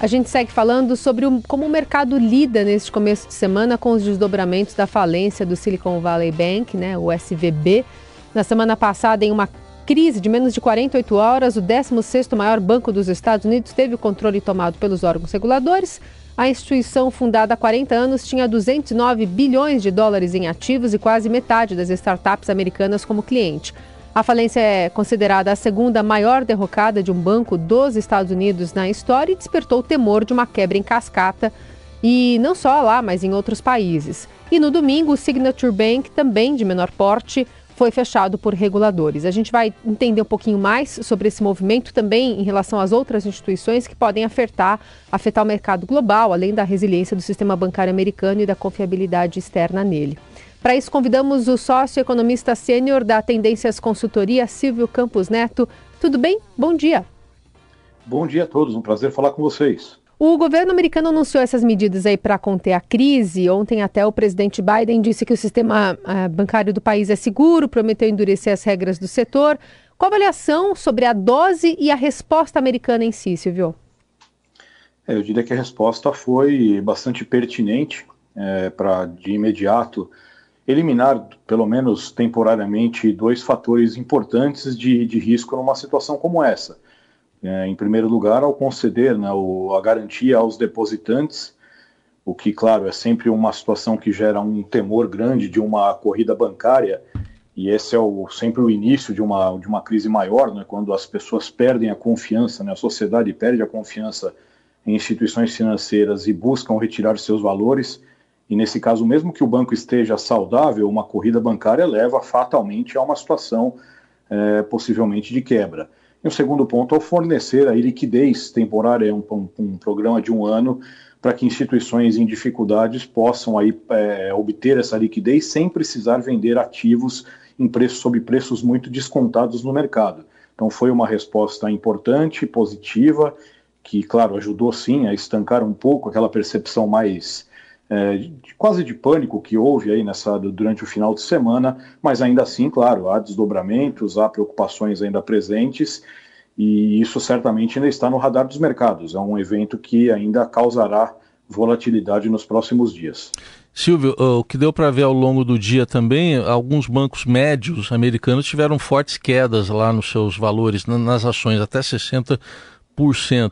A gente segue falando sobre o, como o mercado lida neste começo de semana com os desdobramentos da falência do Silicon Valley Bank, né, o SVB. Na semana passada, em uma crise de menos de 48 horas, o 16º maior banco dos Estados Unidos teve o controle tomado pelos órgãos reguladores. A instituição, fundada há 40 anos, tinha 209 bilhões de dólares em ativos e quase metade das startups americanas como cliente. A falência é considerada a segunda maior derrocada de um banco dos Estados Unidos na história e despertou o temor de uma quebra em cascata, e não só lá, mas em outros países. E no domingo, o Signature Bank, também de menor porte, foi fechado por reguladores. A gente vai entender um pouquinho mais sobre esse movimento também em relação às outras instituições que podem afetar, afetar o mercado global, além da resiliência do sistema bancário americano e da confiabilidade externa nele. Para isso, convidamos o sócio economista sênior da Tendências Consultoria, Silvio Campos Neto. Tudo bem? Bom dia. Bom dia a todos, um prazer falar com vocês. O governo americano anunciou essas medidas aí para conter a crise. Ontem até o presidente Biden disse que o sistema uh, bancário do país é seguro, prometeu endurecer as regras do setor. Qual a avaliação sobre a dose e a resposta americana em si, Silvio? É, eu diria que a resposta foi bastante pertinente é, para de imediato eliminar, pelo menos temporariamente, dois fatores importantes de, de risco numa situação como essa. É, em primeiro lugar, ao conceder né, o, a garantia aos depositantes, o que, claro, é sempre uma situação que gera um temor grande de uma corrida bancária, e esse é o, sempre o início de uma, de uma crise maior, né, quando as pessoas perdem a confiança, né, a sociedade perde a confiança em instituições financeiras e buscam retirar seus valores e nesse caso, mesmo que o banco esteja saudável, uma corrida bancária leva fatalmente a uma situação é, possivelmente de quebra. E o segundo ponto é fornecer aí liquidez temporária, um, um, um programa de um ano, para que instituições em dificuldades possam aí, é, obter essa liquidez sem precisar vender ativos em preços, sob preços muito descontados no mercado. Então foi uma resposta importante, positiva, que, claro, ajudou sim a estancar um pouco aquela percepção mais é, de, quase de pânico que houve aí nessa, durante o final de semana, mas ainda assim, claro, há desdobramentos, há preocupações ainda presentes, e isso certamente ainda está no radar dos mercados. É um evento que ainda causará volatilidade nos próximos dias. Silvio, o que deu para ver ao longo do dia também, alguns bancos médios americanos tiveram fortes quedas lá nos seus valores, nas ações, até 60%.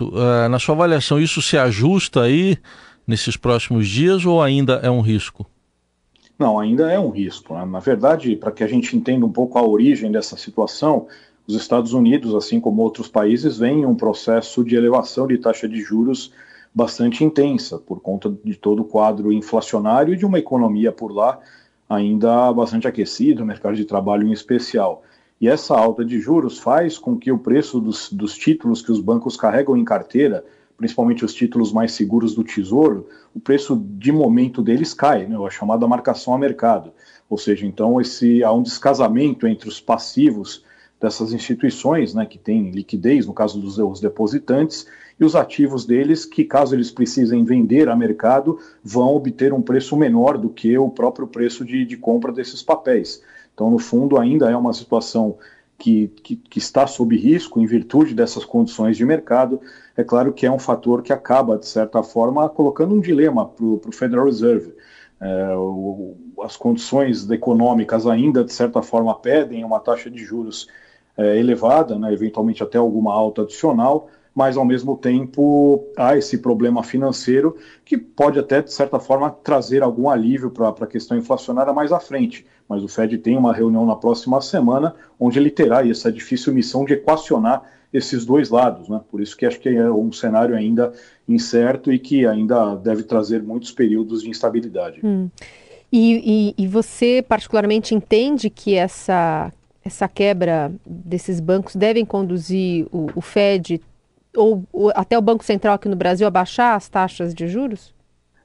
Uh, na sua avaliação, isso se ajusta aí nesses próximos dias ou ainda é um risco? Não, ainda é um risco. Né? Na verdade, para que a gente entenda um pouco a origem dessa situação, os Estados Unidos, assim como outros países, vêm um processo de elevação de taxa de juros bastante intensa, por conta de todo o quadro inflacionário e de uma economia por lá ainda bastante aquecida, o mercado de trabalho em especial. E essa alta de juros faz com que o preço dos, dos títulos que os bancos carregam em carteira principalmente os títulos mais seguros do Tesouro, o preço de momento deles cai, né, a chamada marcação a mercado. Ou seja, então esse, há um descasamento entre os passivos dessas instituições, né, que têm liquidez, no caso dos depositantes, e os ativos deles, que caso eles precisem vender a mercado, vão obter um preço menor do que o próprio preço de, de compra desses papéis. Então, no fundo, ainda é uma situação que, que, que, está sob risco em virtude dessas condições de mercado, é claro que é um fator que acaba, de certa forma, colocando um dilema para o Federal Reserve. É, o, as condições econômicas ainda, de certa forma, pedem uma taxa de juros é, elevada, né, eventualmente até alguma alta adicional, mas ao mesmo tempo há esse problema financeiro que pode até, de certa forma, trazer algum alívio para a questão inflacionária mais à frente. Mas o Fed tem uma reunião na próxima semana, onde ele terá essa difícil missão de equacionar esses dois lados. Né? Por isso que acho que é um cenário ainda incerto e que ainda deve trazer muitos períodos de instabilidade. Hum. E, e, e, você particularmente entende que essa, essa quebra desses bancos devem conduzir o, o Fed ou, ou até o Banco Central aqui no Brasil a baixar as taxas de juros?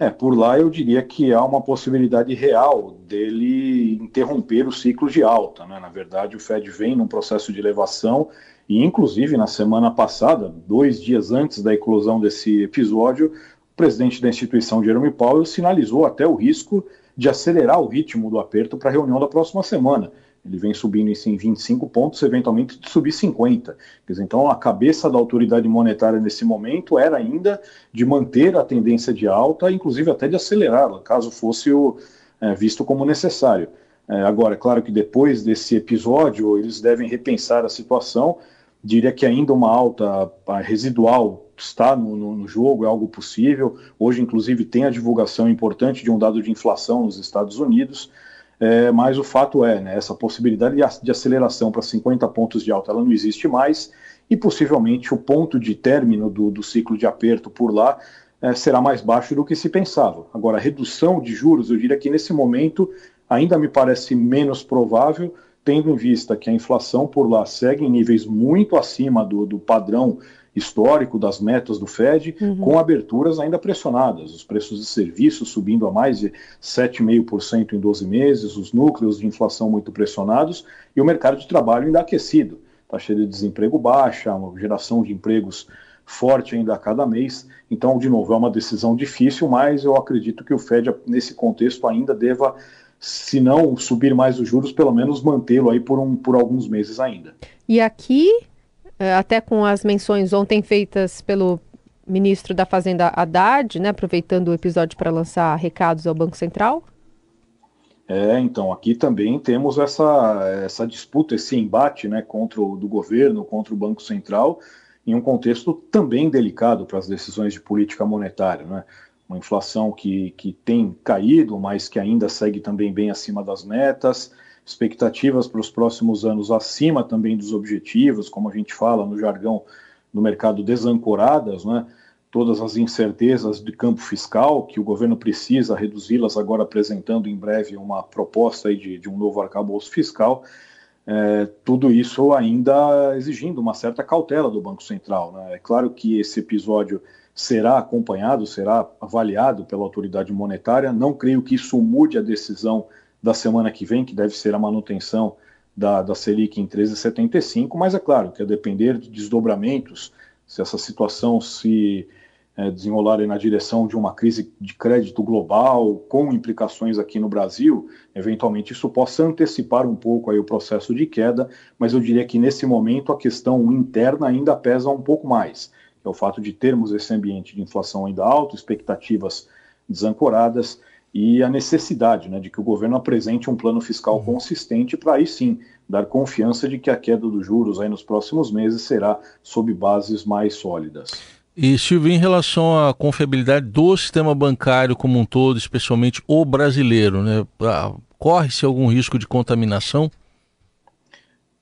É, por lá eu diria que há uma possibilidade real dele interromper o ciclo de alta. Né? Na verdade, o Fed vem num processo de elevação e, inclusive, na semana passada, dois dias antes da eclosão desse episódio, o presidente da instituição, Jerome Powell, sinalizou até o risco de acelerar o ritmo do aperto para a reunião da próxima semana. Ele vem subindo em 25 pontos, eventualmente de subir 50. Quer dizer, então a cabeça da autoridade monetária nesse momento era ainda de manter a tendência de alta, inclusive até de acelerá-la, caso fosse o, é, visto como necessário. É, agora, é claro que depois desse episódio, eles devem repensar a situação. Diria que ainda uma alta residual está no, no, no, jogo, é algo possível. Hoje, inclusive, tem a divulgação importante de um dado de inflação nos Estados Unidos. É, mas o fato é, né, essa possibilidade de aceleração para 50 pontos de alta ela não existe mais e possivelmente o ponto de término do, do ciclo de aperto por lá é, será mais baixo do que se pensava. Agora, a redução de juros, eu diria que nesse momento ainda me parece menos provável, tendo em vista que a inflação por lá segue em níveis muito acima do, do padrão histórico das metas do Fed, uhum. com aberturas ainda pressionadas, os preços de serviços subindo a mais de 7,5% em 12 meses, os núcleos de inflação muito pressionados e o mercado de trabalho ainda aquecido. Taxa de desemprego baixa, uma geração de empregos forte ainda a cada mês. Então, de novo, é uma decisão difícil, mas eu acredito que o Fed, nesse contexto, ainda deva, se não subir mais os juros, pelo menos mantê-lo aí por, um, por alguns meses ainda. E aqui é, até com as menções ontem feitas pelo ministro da Fazenda Haddad, né, aproveitando o episódio para lançar recados ao Banco Central? É, então, aqui também temos essa, essa disputa, esse embate né, contra o do governo, contra o Banco Central, em um contexto também delicado para as decisões de política monetária. Né? Uma inflação que, que tem caído, mas que ainda segue também bem acima das metas, expectativas para os próximos anos acima também dos objetivos, como a gente fala no jargão do mercado, desancoradas, né? todas as incertezas de campo fiscal, que o governo precisa reduzi-las, agora apresentando em breve uma proposta de, de um novo arcabouço fiscal, é, tudo isso ainda exigindo uma certa cautela do Banco Central. Né? É claro que esse episódio será acompanhado, será avaliado pela autoridade monetária, não creio que isso mude a decisão da semana que vem, que deve ser a manutenção da, da Selic em 13,75, mas é claro que a depender de desdobramentos, se essa situação se é, desenrolar na direção de uma crise de crédito global, com implicações aqui no Brasil, eventualmente isso possa antecipar um pouco aí o processo de queda, mas eu diria que nesse momento a questão interna ainda pesa um pouco mais, é o fato de termos esse ambiente de inflação ainda alto, expectativas desancoradas, e a necessidade né, de que o governo apresente um plano fiscal uhum. consistente para aí sim dar confiança de que a queda dos juros aí nos próximos meses será sob bases mais sólidas. E Silvio, em relação à confiabilidade do sistema bancário como um todo, especialmente o brasileiro, né, corre-se algum risco de contaminação?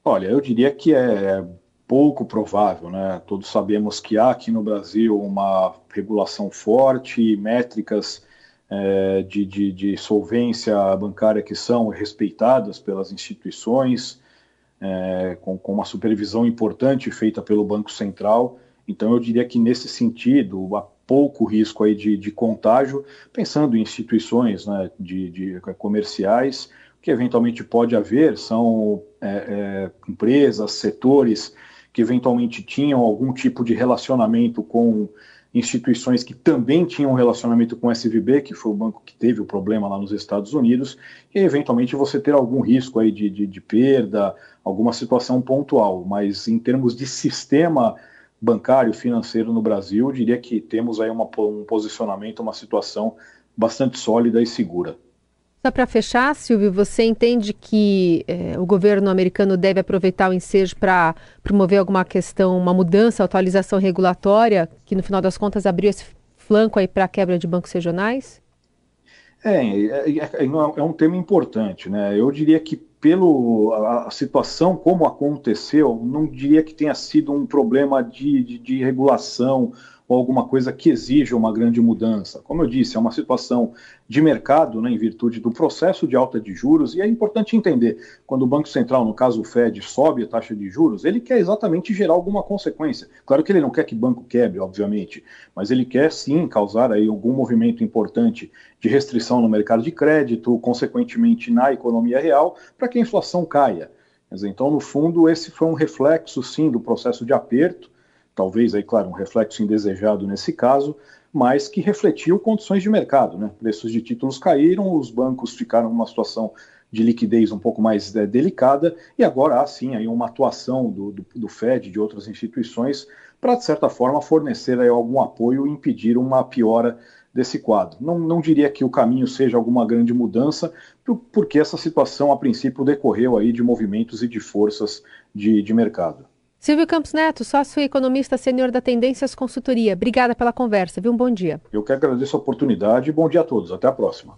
Olha, eu diria que é pouco provável, né? Todos sabemos que há aqui no Brasil uma regulação forte, métricas é, de, de, de, solvência bancária que são respeitadas pelas instituições, é, com, com, uma supervisão importante feita pelo Banco Central. Então, eu diria que nesse sentido, há pouco risco aí de, de contágio, pensando em instituições né, de, de comerciais, o que eventualmente pode haver são é, é empresas, setores que eventualmente tinham algum tipo de relacionamento com instituições que também tinham relacionamento com o SVB, que foi o banco que teve o problema lá nos Estados Unidos, e eventualmente você ter algum risco aí de, de, de perda, alguma situação pontual, mas em termos de sistema bancário financeiro no Brasil, diria que temos aí uma, um posicionamento, uma situação bastante sólida e segura. Só para fechar, Silvio, você entende que eh, o governo americano deve aproveitar o ensejo para promover alguma questão, uma mudança, atualização regulatória, que no final das contas abriu esse flanco aí para a quebra de bancos regionais? É, é, é, é, um tema importante, né? Eu diria que pelo a, a, situação como aconteceu, não diria que tenha sido um problema de, de, de regulação ou alguma coisa que exija uma grande mudança. Como eu disse, é uma situação de mercado, né, em virtude do processo de alta de juros, e é importante entender, quando o Banco Central, no caso o Fed, sobe a taxa de juros, ele quer exatamente gerar alguma consequência. Claro que ele não quer que banco quebre, obviamente, mas ele quer sim causar aí algum movimento importante de restrição no mercado de crédito, consequentemente na economia real, para que a inflação caia. Então, no fundo, esse foi um reflexo, sim, do processo de aperto, talvez aí, claro, um reflexo indesejado nesse caso, mas que refletiu condições de mercado, né? Preços de títulos caíram, os bancos ficaram numa situação de liquidez um pouco mais é, delicada, e agora há sim aí uma atuação do, do, do Fed e de outras instituições para, de certa forma, fornecer aí algum apoio e impedir uma piora desse quadro. Não, não diria que o caminho seja alguma grande mudança, porque essa situação, a princípio, decorreu aí de movimentos e de forças de, de mercado. Silvio Campos Neto, sócio e economista sênior da Tendências Consultoria. Obrigada pela conversa, viu? Um bom dia. Eu que agradeço a oportunidade e bom dia a todos. Até a próxima.